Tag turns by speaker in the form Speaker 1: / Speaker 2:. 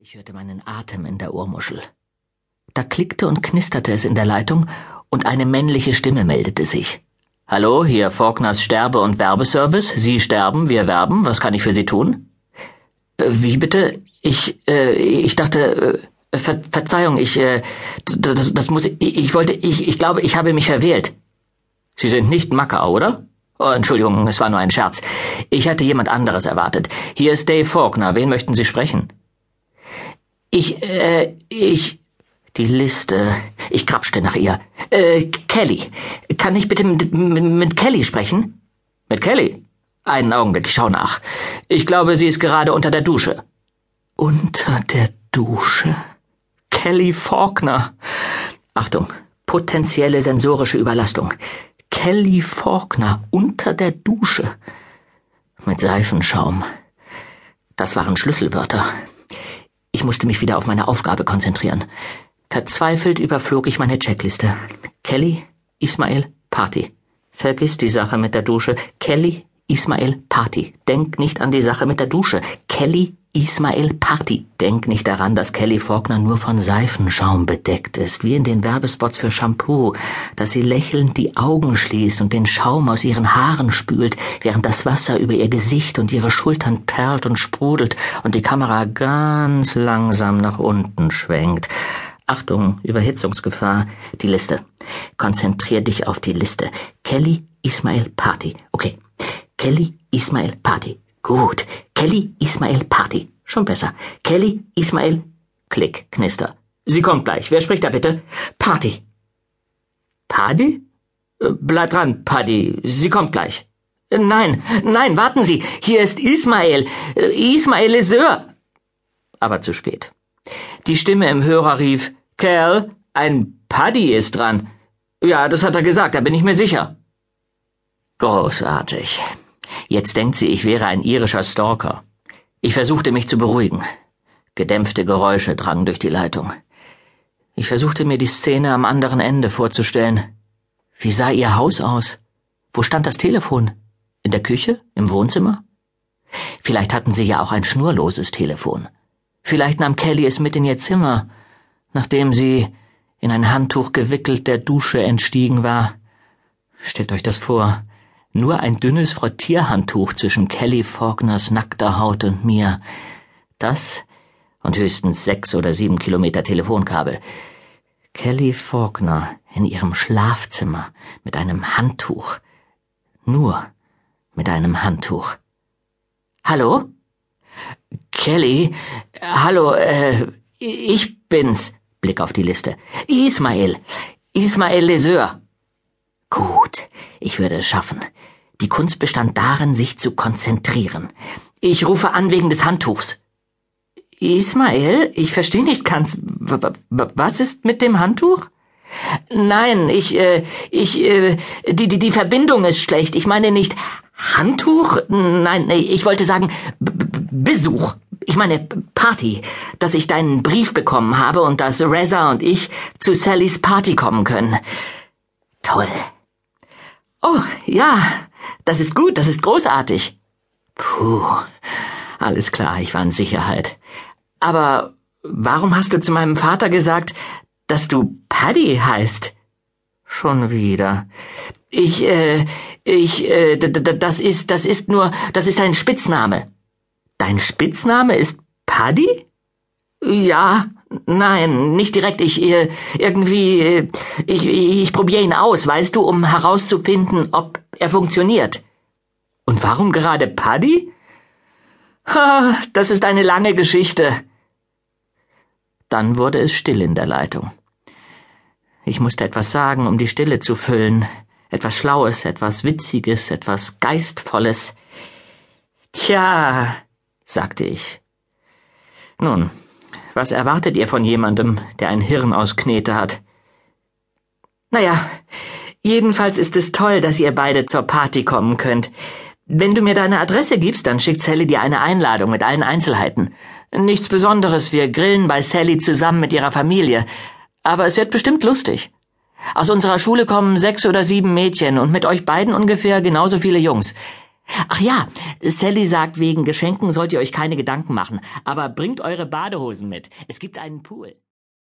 Speaker 1: Ich hörte meinen Atem in der Ohrmuschel. Da klickte und knisterte es in der Leitung und eine männliche Stimme meldete sich. Hallo, hier Faulkners Sterbe- und Werbeservice. Sie sterben, wir werben. Was kann ich für Sie tun? Äh, wie bitte? Ich, äh, ich dachte, äh, Ver Verzeihung, ich, äh, das, das muss, ich, ich wollte, ich, ich glaube, ich habe mich verwählt. Sie sind nicht Macau, oder? Oh, Entschuldigung, es war nur ein Scherz. Ich hatte jemand anderes erwartet. Hier ist Dave Faulkner. Wen möchten Sie sprechen? Ich, äh, ich, die Liste. Ich krapschte nach ihr. Äh, Kelly. Kann ich bitte mit, mit, mit Kelly sprechen? Mit Kelly? Einen Augenblick, ich schau nach. Ich glaube, sie ist gerade unter der Dusche. Unter der Dusche? Kelly Faulkner. Achtung, potenzielle sensorische Überlastung. Kelly Faulkner unter der Dusche. Mit Seifenschaum. Das waren Schlüsselwörter. Ich musste mich wieder auf meine Aufgabe konzentrieren. Verzweifelt überflog ich meine Checkliste. Kelly, Ismail, Party. Vergiss die Sache mit der Dusche. Kelly, Ismail, Party. Denk nicht an die Sache mit der Dusche. Kelly, Ismail Party. Denk nicht daran, dass Kelly Faulkner nur von Seifenschaum bedeckt ist, wie in den Werbespots für Shampoo, dass sie lächelnd die Augen schließt und den Schaum aus ihren Haaren spült, während das Wasser über ihr Gesicht und ihre Schultern perlt und sprudelt und die Kamera ganz langsam nach unten schwenkt. Achtung, Überhitzungsgefahr. Die Liste. Konzentrier dich auf die Liste. Kelly Ismail Party. Okay. Kelly Ismail Party. Gut. Kelly Ismail Party. Schon besser. Kelly Ismail. Klick, Knister. Sie kommt gleich. Wer spricht da bitte? Party. Party? Äh, bleib dran, Paddy. Sie kommt gleich. Äh, nein, nein, warten Sie. Hier ist Ismail. Äh, Ismail Leseur. Aber zu spät. Die Stimme im Hörer rief, Kerl, ein Paddy ist dran. Ja, das hat er gesagt, da bin ich mir sicher. Großartig. Jetzt denkt sie, ich wäre ein irischer Stalker. Ich versuchte mich zu beruhigen. Gedämpfte Geräusche drangen durch die Leitung. Ich versuchte mir die Szene am anderen Ende vorzustellen. Wie sah ihr Haus aus? Wo stand das Telefon? In der Küche? Im Wohnzimmer? Vielleicht hatten sie ja auch ein schnurloses Telefon. Vielleicht nahm Kelly es mit in ihr Zimmer, nachdem sie in ein Handtuch gewickelt der Dusche entstiegen war. Stellt euch das vor. Nur ein dünnes Frottierhandtuch zwischen Kelly Faulkners nackter Haut und mir. Das und höchstens sechs oder sieben Kilometer Telefonkabel. Kelly Faulkner in ihrem Schlafzimmer mit einem Handtuch. Nur mit einem Handtuch. Hallo? Kelly, hallo, äh, ich bin's. Blick auf die Liste. Ismail. Ismail Leseur. Gut, ich würde es schaffen. Die Kunst bestand darin, sich zu konzentrieren. Ich rufe an wegen des Handtuchs. Ismael, ich verstehe nicht ganz. Was ist mit dem Handtuch? Nein, ich, äh, ich, äh, die, die, die Verbindung ist schlecht. Ich meine nicht Handtuch? Nein, ich wollte sagen B Besuch. Ich meine Party, dass ich deinen Brief bekommen habe und dass Reza und ich zu Sallys Party kommen können. Toll. Oh, ja, das ist gut, das ist großartig. Puh, alles klar, ich war in Sicherheit. Aber warum hast du zu meinem Vater gesagt, dass du Paddy heißt? Schon wieder. Ich, äh, ich, äh, das ist, das ist nur, das ist ein Spitzname. Dein Spitzname ist Paddy? Ja, Nein, nicht direkt. Ich äh, irgendwie äh, ich, ich probiere ihn aus, weißt du, um herauszufinden, ob er funktioniert. Und warum gerade Paddy? Ha, das ist eine lange Geschichte. Dann wurde es still in der Leitung. Ich musste etwas sagen, um die Stille zu füllen. Etwas Schlaues, etwas Witziges, etwas Geistvolles. Tja, sagte ich. Nun, was erwartet ihr von jemandem, der ein Hirn aus Knete hat? Naja, jedenfalls ist es toll, dass ihr beide zur Party kommen könnt. Wenn du mir deine Adresse gibst, dann schickt Sally dir eine Einladung mit allen Einzelheiten. Nichts Besonderes, wir grillen bei Sally zusammen mit ihrer Familie. Aber es wird bestimmt lustig. Aus unserer Schule kommen sechs oder sieben Mädchen und mit euch beiden ungefähr genauso viele Jungs. Ach ja, Sally sagt, wegen Geschenken sollt ihr euch keine Gedanken machen, aber bringt eure Badehosen mit. Es gibt einen Pool.